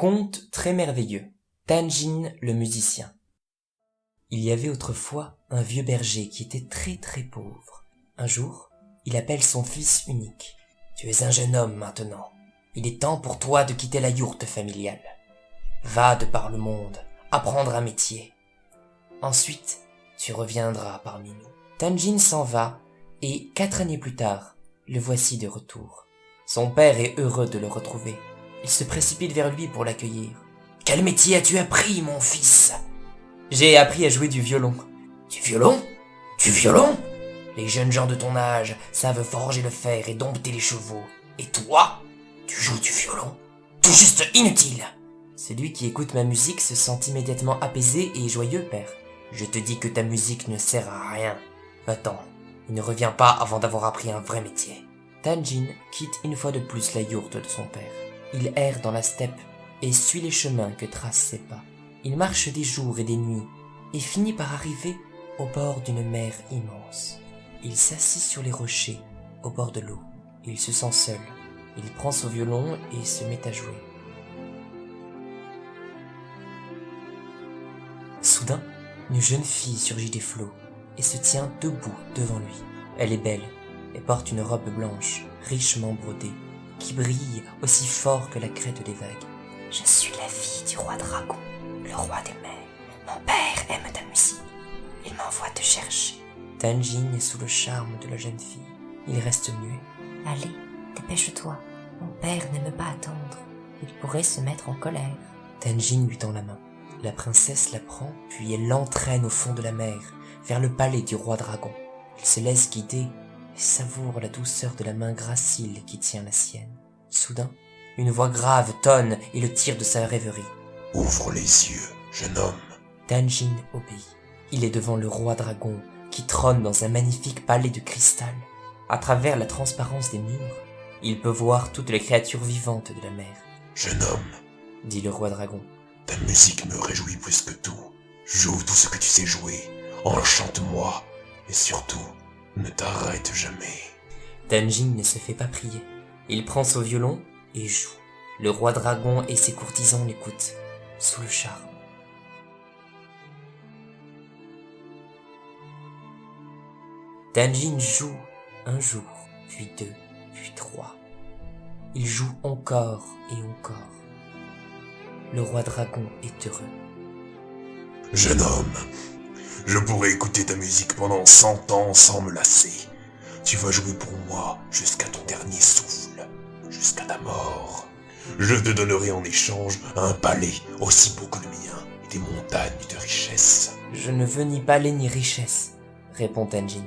Conte très merveilleux. Tanjin le musicien. Il y avait autrefois un vieux berger qui était très très pauvre. Un jour, il appelle son fils unique. Tu es un jeune homme maintenant. Il est temps pour toi de quitter la yourte familiale. Va de par le monde, apprendre un métier. Ensuite, tu reviendras parmi nous. Tanjin s'en va, et quatre années plus tard, le voici de retour. Son père est heureux de le retrouver. Il se précipite vers lui pour l'accueillir. Quel métier as-tu appris, mon fils? J'ai appris à jouer du violon. Du violon? Du violon? Les jeunes gens de ton âge savent forger le fer et dompter les chevaux. Et toi Tu joues du violon? Tout juste inutile Celui qui écoute ma musique se sent immédiatement apaisé et joyeux, père. Je te dis que ta musique ne sert à rien. Va-t'en. Il ne revient pas avant d'avoir appris un vrai métier. Tanjin quitte une fois de plus la yourte de son père. Il erre dans la steppe et suit les chemins que tracent ses pas. Il marche des jours et des nuits et finit par arriver au bord d'une mer immense. Il s'assit sur les rochers au bord de l'eau. Il se sent seul. Il prend son violon et se met à jouer. Soudain, une jeune fille surgit des flots et se tient debout devant lui. Elle est belle et porte une robe blanche, richement brodée, qui brille aussi fort que la crête des vagues. Je suis la fille du roi dragon, le roi des mers. Mon père aime ta musique. Il m'envoie te chercher. Tanjin est sous le charme de la jeune fille. Il reste muet. Allez, dépêche-toi. Mon père n'aime pas attendre. Il pourrait se mettre en colère. Tanjin lui tend la main. La princesse la prend, puis elle l'entraîne au fond de la mer, vers le palais du roi dragon. Il se laisse guider savoure la douceur de la main gracile qui tient la sienne. Soudain, une voix grave tonne et le tire de sa rêverie. Ouvre les yeux, jeune homme. Tanjin obéit. Il est devant le roi dragon qui trône dans un magnifique palais de cristal. À travers la transparence des murs, il peut voir toutes les créatures vivantes de la mer. Jeune homme, dit le roi dragon. Ta musique me réjouit plus que tout. Joue tout ce que tu sais jouer. Enchante-moi. Et surtout, ne t'arrête jamais. Tanjin ne se fait pas prier. Il prend son violon et joue. Le roi dragon et ses courtisans l'écoutent, sous le charme. Tanjin joue un jour, puis deux, puis trois. Il joue encore et encore. Le roi dragon est heureux. Jeune homme, je pourrais écouter ta musique pendant cent ans sans me lasser. Tu vas jouer pour moi jusqu'à ton dernier souffle, jusqu'à ta mort. Je te donnerai en échange un palais aussi beau que le mien et des montagnes de richesses. Je ne veux ni palais ni richesse, répond Tanjin.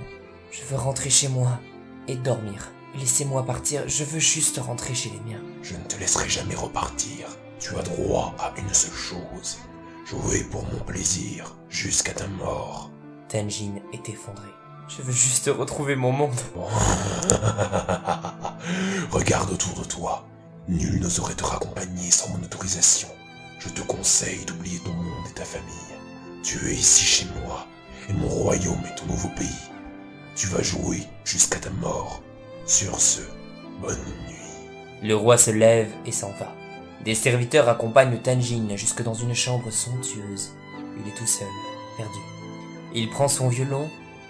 Je veux rentrer chez moi et dormir. Laissez-moi partir, je veux juste rentrer chez les miens. Je ne te laisserai jamais repartir. Tu as droit à une seule chose. Jouer pour mon plaisir jusqu'à ta mort. Tanjin est effondré. Je veux juste retrouver mon monde. Regarde autour de toi. Nul ne saurait te raccompagner sans mon autorisation. Je te conseille d'oublier ton monde et ta famille. Tu es ici chez moi, et mon royaume est ton nouveau pays. Tu vas jouer jusqu'à ta mort. Sur ce, bonne nuit. Le roi se lève et s'en va. Des serviteurs accompagnent Tanjin jusque dans une chambre somptueuse. Il est tout seul, perdu. Il prend son violon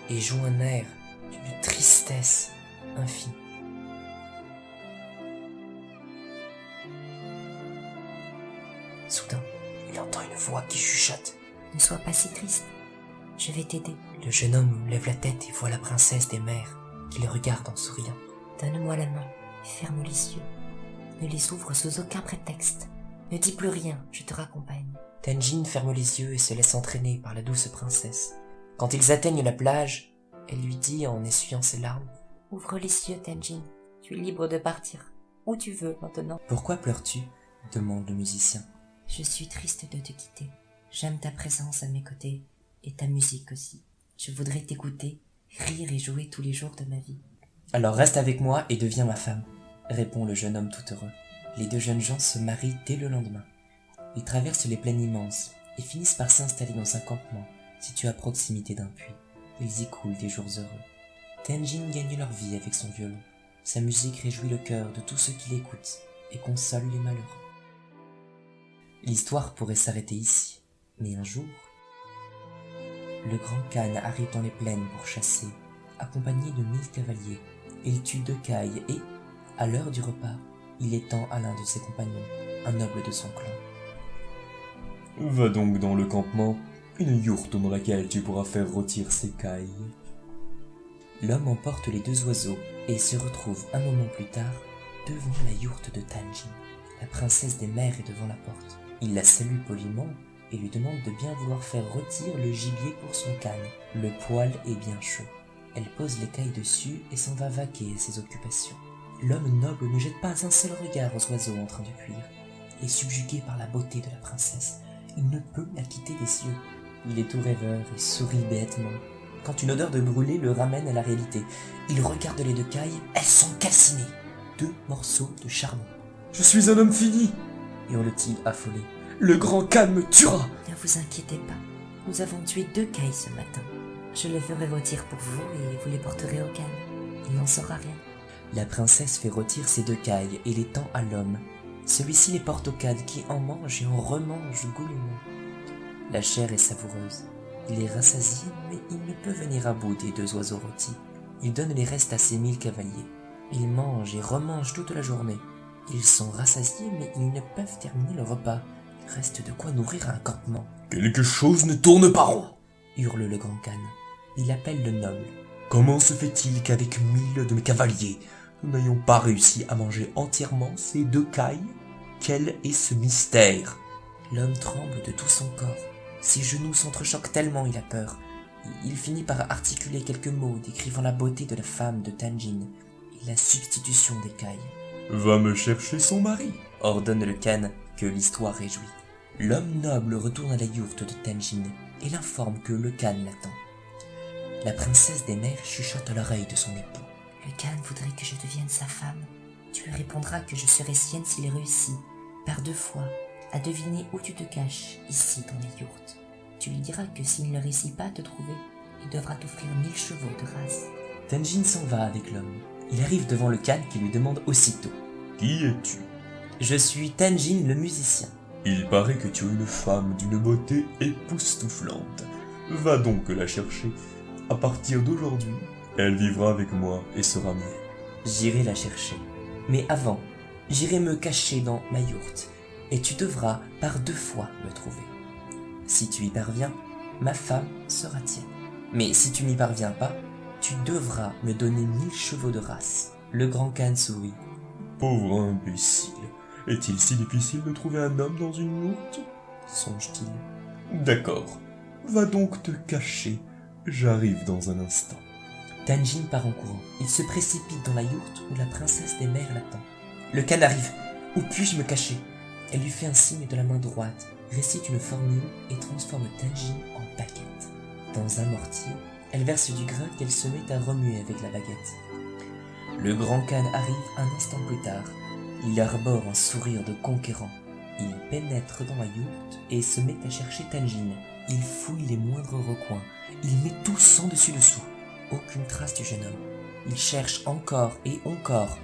et joue un air d'une tristesse infinie. Soudain, il entend une voix qui chuchote. Ne sois pas si triste. Je vais t'aider. Le jeune homme lève la tête et voit la princesse des mers qui le regarde en souriant. Donne-moi la main et ferme les yeux. Ne les ouvre sous aucun prétexte. Ne dis plus rien, je te raccompagne. Tanjin ferme les yeux et se laisse entraîner par la douce princesse. Quand ils atteignent la plage, elle lui dit en essuyant ses larmes. Ouvre les yeux, Tanjin. Tu es libre de partir. Où tu veux maintenant. Pourquoi pleures-tu? demande le musicien. Je suis triste de te quitter. J'aime ta présence à mes côtés et ta musique aussi. Je voudrais t'écouter, rire et jouer tous les jours de ma vie. Alors reste avec moi et deviens ma femme, répond le jeune homme tout heureux. Les deux jeunes gens se marient dès le lendemain. Ils traversent les plaines immenses et finissent par s'installer dans un campement situé à proximité d'un puits. Ils y coulent des jours heureux. Tenjin gagne leur vie avec son violon. Sa musique réjouit le cœur de tous ceux qui l'écoutent et console les malheureux. L'histoire pourrait s'arrêter ici, mais un jour, le grand Khan arrive dans les plaines pour chasser, accompagné de mille cavaliers. Il tue deux cailles et, à l'heure du repas, il étend à l'un de ses compagnons, un noble de son clan. Va donc dans le campement, une yourte dans laquelle tu pourras faire rôtir ces cailles. L'homme emporte les deux oiseaux et se retrouve un moment plus tard devant la yourte de Tanjin. La princesse des mers est devant la porte. Il la salue poliment et lui demande de bien vouloir faire rôtir le gibier pour son canne. Le poêle est bien chaud. Elle pose l'écaille dessus et s'en va vaquer à ses occupations. L'homme noble ne jette pas un seul regard aux oiseaux en train de cuire. Et subjugué par la beauté de la princesse, il ne peut la quitter des yeux. Il est tout rêveur et sourit bêtement. Quand une odeur de brûlé le ramène à la réalité, il regarde les deux cailles, elles sont calcinées. Deux morceaux de charbon. Je suis un homme fini hurle-t-il affolé. Le grand Khan me tuera Ne vous inquiétez pas. Nous avons tué deux cailles ce matin. Je les ferai rôtir pour vous et vous les porterez au Khan. Il n'en saura rien. La princesse fait rôtir ces deux cailles et les tend à l'homme. Celui-ci les porte au Khan qui en mange et en remange goulûment. La chair est savoureuse. Il est rassasié, mais il ne peut venir à bout des deux oiseaux rôtis. Il donne les restes à ses mille cavaliers. Ils mangent et remangent toute la journée. Ils sont rassasiés, mais ils ne peuvent terminer le repas. Il reste de quoi nourrir un campement. Quelque chose ne tourne pas rond hurle le grand Khan. Il appelle le noble. Comment se fait-il qu'avec mille de mes cavaliers, nous n'ayons pas réussi à manger entièrement ces deux cailles Quel est ce mystère? L'homme tremble de tout son corps. Ses genoux s'entrechoquent tellement il a peur. Il finit par articuler quelques mots décrivant la beauté de la femme de Tanjin et la substitution des cailles. Va me chercher son mari ordonne le Khan que l'histoire réjouit. L'homme noble retourne à la yourte de Tanjin et l'informe que le Khan l'attend. La princesse des mers chuchote à l'oreille de son époux. Le Khan voudrait que je devienne sa femme. Tu lui répondras que je serai sienne s'il réussit, par deux fois, à deviner où tu te caches, ici dans les yourtes. Tu lui diras que s'il ne réussit pas à te trouver, il devra t'offrir mille chevaux de race. Tanjin s'en va avec l'homme. Il arrive devant le Khan qui lui demande aussitôt. Qui es-tu? Je suis Tanjin le musicien. Il paraît que tu es une femme d'une beauté époustouflante. Va donc la chercher. À partir d'aujourd'hui, elle vivra avec moi et sera mienne. J'irai la chercher. Mais avant, j'irai me cacher dans ma yourte, et tu devras par deux fois me trouver. Si tu y parviens, ma femme sera tienne. Mais si tu n'y parviens pas, tu devras me donner mille chevaux de race. Le grand Khan sourit. Pauvre imbécile. Est-il si difficile de trouver un homme dans une yourte? Songe-t-il. D'accord. Va donc te cacher. J'arrive dans un instant. Tanjin part en courant. Il se précipite dans la yourte où la princesse des mers l'attend. Le Khan arrive. Où puis-je me cacher? Elle lui fait un signe de la main droite, récite une formule et transforme Tanjin en baguette. Dans un mortier, elle verse du grain qu'elle se met à remuer avec la baguette. Le grand Khan arrive un instant plus tard. Il arbore un sourire de conquérant. Il pénètre dans la yourte et se met à chercher Tanjin. Il fouille les moindres recoins. Il met tout sans dessus dessous. Aucune trace du jeune homme. Il cherche encore et encore.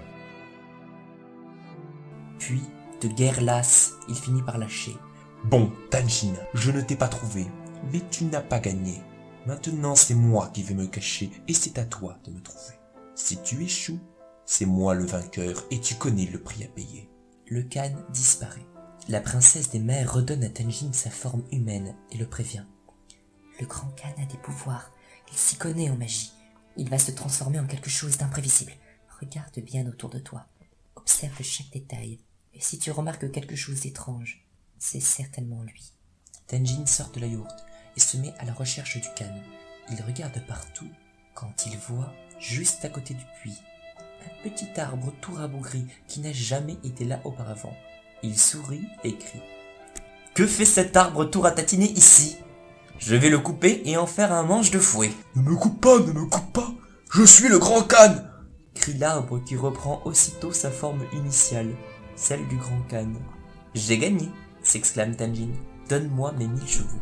Puis, de guerre lasse, il finit par lâcher. Bon, Tanjin, je ne t'ai pas trouvé, mais tu n'as pas gagné. Maintenant, c'est moi qui vais me cacher et c'est à toi de me trouver. Si tu échoues, c'est moi le vainqueur et tu connais le prix à payer. Le Khan disparaît. La princesse des mers redonne à Tanjin sa forme humaine et le prévient. Le grand Khan a des pouvoirs. Il s'y connaît en magie. Il va se transformer en quelque chose d'imprévisible. Regarde bien autour de toi. Observe chaque détail. Et si tu remarques quelque chose d'étrange, c'est certainement lui. Tanjin sort de la yourte et se met à la recherche du Khan. Il regarde partout quand il voit, juste à côté du puits, un petit arbre tout rabougri qui n'a jamais été là auparavant. Il sourit et crie. Que fait cet arbre tout ratatiné ici? Je vais le couper et en faire un manche de fouet. Ne me coupe pas, ne me coupe pas Je suis le grand Khan crie l'arbre qui reprend aussitôt sa forme initiale, celle du grand Khan. J'ai gagné s'exclame Tanjin. Donne-moi mes mille chevaux.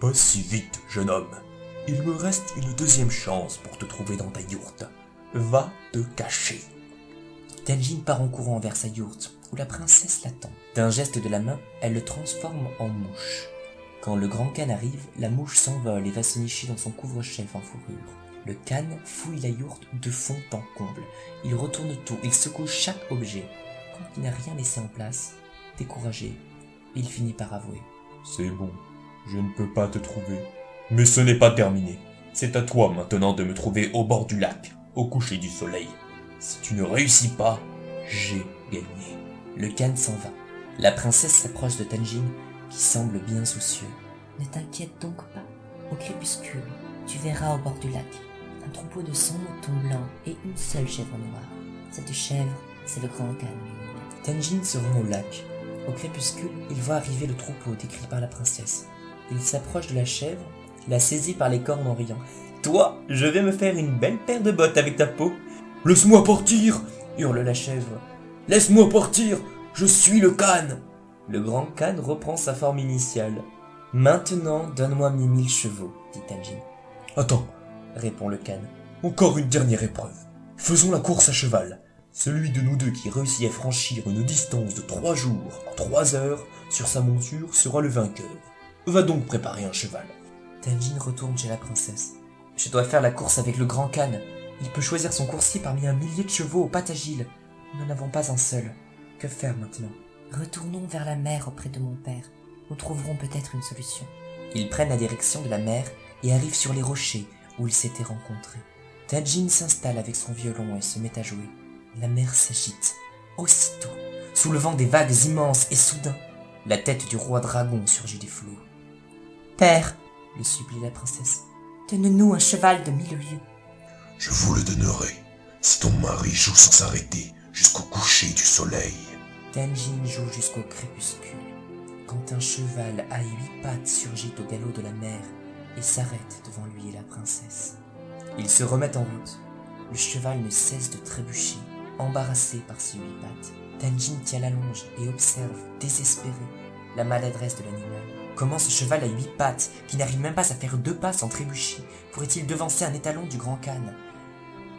Pas si vite, jeune homme. Il me reste une deuxième chance pour te trouver dans ta yourte. Va te cacher. Tanjin part en courant vers sa yourte, où la princesse l'attend. D'un geste de la main, elle le transforme en mouche. Quand le grand Khan arrive, la mouche s'envole et va se nicher dans son couvre-chef en fourrure. Le Khan fouille la yourte de fond en comble. Il retourne tout, il secoue chaque objet. Quand il n'a rien laissé en place, découragé, il finit par avouer. C'est bon, je ne peux pas te trouver. Mais ce n'est pas terminé. C'est à toi maintenant de me trouver au bord du lac, au coucher du soleil. Si tu ne réussis pas, j'ai gagné. Le Khan s'en va. La princesse s'approche de Tanjin, qui semble bien soucieux. Ne t'inquiète donc pas. Au crépuscule, tu verras au bord du lac un troupeau de cent moutons blancs et une seule chèvre noire. Cette chèvre, c'est le grand Khan. Tanjin se rend au lac. Au crépuscule, il voit arriver le troupeau décrit par la princesse. Il s'approche de la chèvre, la saisit par les cornes en riant. Toi, je vais me faire une belle paire de bottes avec ta peau. Laisse-moi partir hurle la chèvre. Laisse-moi partir Je suis le Khan Le grand Khan reprend sa forme initiale. Maintenant, donne-moi mes mille chevaux, dit Tanjin. Attends, répond le Khan. Encore une dernière épreuve. Faisons la course à cheval. Celui de nous deux qui réussit à franchir une distance de trois jours en trois heures sur sa monture sera le vainqueur. Va donc préparer un cheval. Tanjin retourne chez la princesse. Je dois faire la course avec le grand Khan. Il peut choisir son coursier parmi un millier de chevaux aux pattes agiles. Nous n'en avons pas un seul. Que faire maintenant? Retournons vers la mer auprès de mon père. Nous trouverons peut-être une solution. Ils prennent la direction de la mer et arrivent sur les rochers où ils s'étaient rencontrés. Tajin s'installe avec son violon et se met à jouer. La mer s'agite. Aussitôt, soulevant des vagues immenses et soudain, la tête du roi dragon surgit des flots. Père, le supplie la princesse, donne-nous un cheval de mille lieues. Je vous le donnerai si ton mari joue sans s'arrêter jusqu'au coucher du soleil. Tenjin joue jusqu'au crépuscule. Quand un cheval à huit pattes surgit au galop de la mer et s'arrête devant lui et la princesse. Ils se remettent en route. Le cheval ne cesse de trébucher, embarrassé par ses huit pattes. Tenjin tient la longe et observe, désespéré, la maladresse de l'animal. Comment ce cheval à huit pattes, qui n'arrive même pas à faire deux pas sans trébucher, pourrait-il devancer un étalon du grand Khan?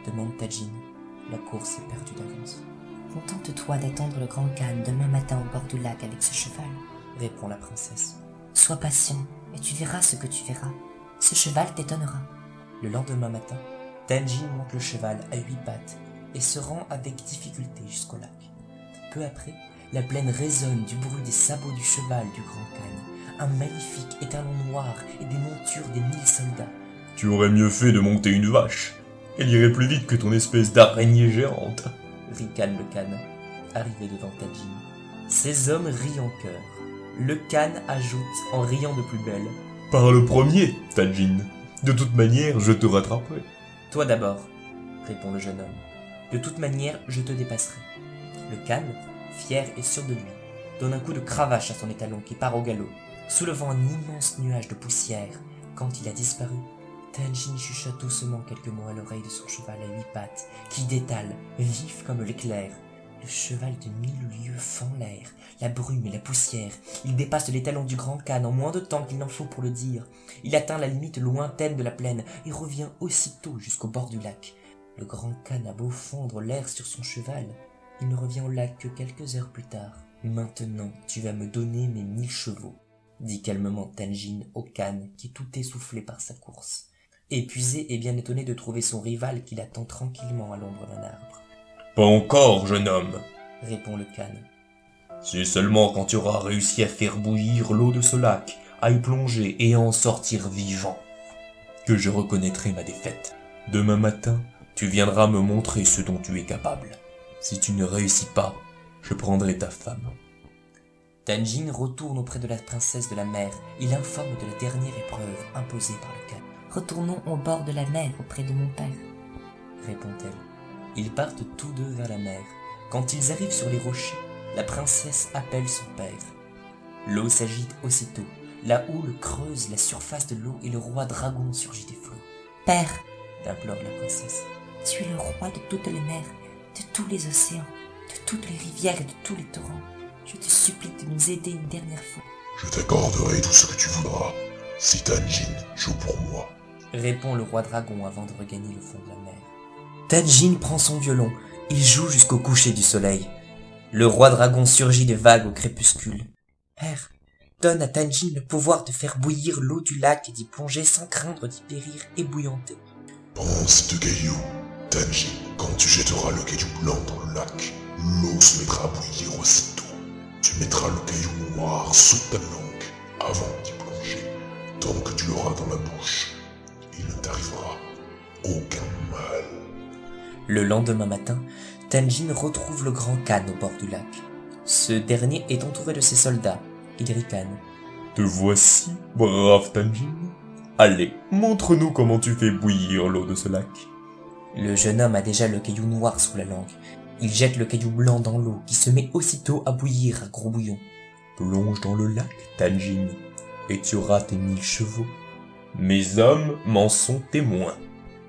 demande Tajin. La course est perdue d'avance. Contente-toi d'attendre le grand Khan demain matin au bord du lac avec ce cheval, répond la princesse. Sois patient et tu verras ce que tu verras. Ce cheval t'étonnera. Le lendemain matin, Tenjin monte le cheval à huit pattes et se rend avec difficulté jusqu'au lac. Peu après, la plaine résonne du bruit des sabots du cheval du grand Khan, un magnifique étalon noir et des montures des mille soldats. Tu aurais mieux fait de monter une vache. Elle irait plus vite que ton espèce d'araignée géante. Ricane le Khan, arrivé devant Tajin. Ces hommes rient en chœur. Le Khan ajoute en riant de plus belle. Par le premier, Tajin. De toute manière, je te rattraperai. Toi d'abord, répond le jeune homme. De toute manière, je te dépasserai. Le Khan, fier et sûr de lui, donne un coup de cravache à son étalon qui part au galop, soulevant un immense nuage de poussière. Quand il a disparu, Tanjin chuchote doucement quelques mots à l'oreille de son cheval à huit pattes, qui détale, vif comme l'éclair. Le cheval de mille lieues fend l'air, la brume et la poussière. Il dépasse l'étalon du grand Khan en moins de temps qu'il n'en faut pour le dire. Il atteint la limite lointaine de la plaine et revient aussitôt jusqu'au bord du lac. Le grand Khan a beau fondre l'air sur son cheval, il ne revient au lac que quelques heures plus tard. Maintenant, tu vas me donner mes mille chevaux, dit calmement Tanjin au Khan qui tout essoufflé par sa course épuisé et bien étonné de trouver son rival qui l'attend tranquillement à l'ombre d'un arbre. Pas encore, jeune homme, répond le Khan. C'est seulement quand tu auras réussi à faire bouillir l'eau de ce lac, à y plonger et à en sortir vivant, que je reconnaîtrai ma défaite. Demain matin, tu viendras me montrer ce dont tu es capable. Si tu ne réussis pas, je prendrai ta femme. Tanjin retourne auprès de la princesse de la mer et l'informe de la dernière épreuve imposée par le Khan. Retournons au bord de la mer auprès de mon père, répond-elle. Ils partent tous deux vers la mer. Quand ils arrivent sur les rochers, la princesse appelle son père. L'eau s'agite aussitôt. La houle creuse la surface de l'eau et le roi dragon surgit des flots. Père, implore la princesse, tu es le roi de toutes les mers, de tous les océans, de toutes les rivières et de tous les torrents. Je te supplie de nous aider une dernière fois. Je t'accorderai tout ce que tu voudras si Tanjin joue pour moi répond le roi dragon avant de regagner le fond de la mer. Tajin prend son violon, il joue jusqu'au coucher du soleil. Le roi dragon surgit de vagues au crépuscule. Père, donne à Tanjin le pouvoir de faire bouillir l'eau du lac et d'y plonger sans craindre d'y périr ébouillanté. Pense de caillou. Tanjin, quand tu jetteras le caillou blanc dans le lac, l'eau se mettra à bouillir aussitôt. Tu mettras le caillou noir sous ta langue avant d'y plonger. Tant que tu l'auras dans la bouche, il ne t'arrivera aucun mal. Le lendemain matin, Tanjin retrouve le grand Khan au bord du lac. Ce dernier est entouré de ses soldats. Il ricane. Te voici, brave Tanjin. Allez, montre-nous comment tu fais bouillir l'eau de ce lac. Le jeune homme a déjà le caillou noir sous la langue. Il jette le caillou blanc dans l'eau qui se met aussitôt à bouillir à gros bouillon. Plonge dans le lac, Tanjin, et tu auras tes mille chevaux. Mes hommes m'en sont témoins.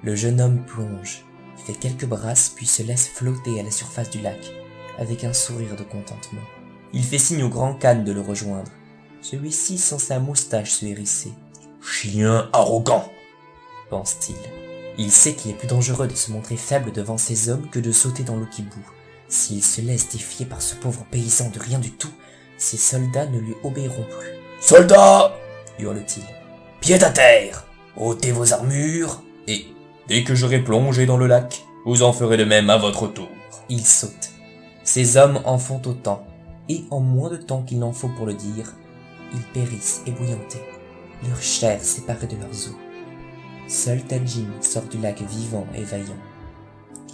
Le jeune homme plonge, fait quelques brasses puis se laisse flotter à la surface du lac, avec un sourire de contentement. Il fait signe au grand Khan de le rejoindre. Celui-ci sent sa moustache se hérisser. Chien arrogant pense-t-il. Il sait qu'il est plus dangereux de se montrer faible devant ces hommes que de sauter dans l'eau qui bout. S'il se laisse défier par ce pauvre paysan de rien du tout, ses soldats ne lui obéiront plus. Soldats hurle-t-il. Pied à terre ôtez vos armures, et, dès que j'aurai plongé dans le lac, vous en ferez de même à votre tour. Il saute. Ces hommes en font autant, et en moins de temps qu'il n'en faut pour le dire, ils périssent ébouillantés, leur chair séparée de leurs os. Seul Tanjin sort du lac vivant et vaillant.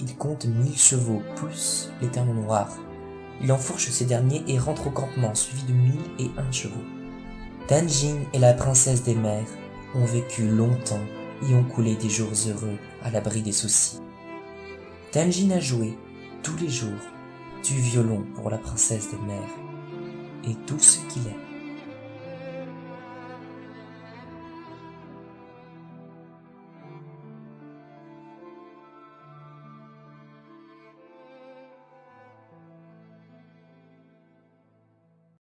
Il compte mille chevaux plus l'éternel noir. Il enfourche ces derniers et rentre au campement suivi de mille et un chevaux. Tanjin et la princesse des mers ont vécu longtemps et ont coulé des jours heureux à l'abri des soucis. Tanjin a joué tous les jours du violon pour la princesse des mers et tout ce qu'il est.